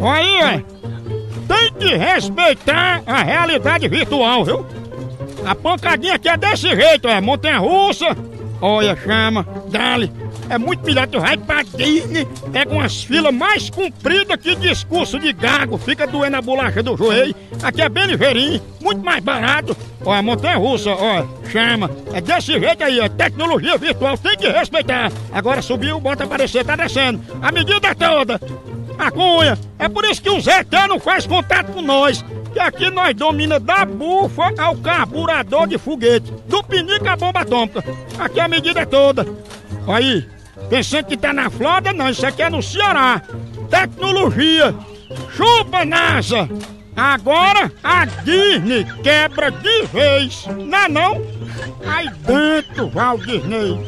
Aí, é. Tem que respeitar a realidade virtual, viu? A pancadinha aqui é desse jeito, é montanha russa. Olha, chama, dale. É muito melhor tu vai pra Disney, pega umas filas mais compridas que discurso de gago, fica doendo a bolacha do joelho. Aqui é bem ligeirinho, muito mais barato. Olha, montanha russa, olha, chama. É desse jeito aí, é tecnologia virtual, tem que respeitar. Agora subiu, bota aparecer, tá descendo. A medida toda. A cunha. É por isso que o Zé não faz contato com nós. Que aqui nós domina da bufa ao carburador de foguete. Do pinico à bomba atômica. Aqui a medida é toda. Aí, pensando que tá na Flórida, não. Isso aqui é no Ceará. Tecnologia. Chupa, NASA. Agora a Disney quebra de vez. Não é não? Aí dentro, Walt Disney.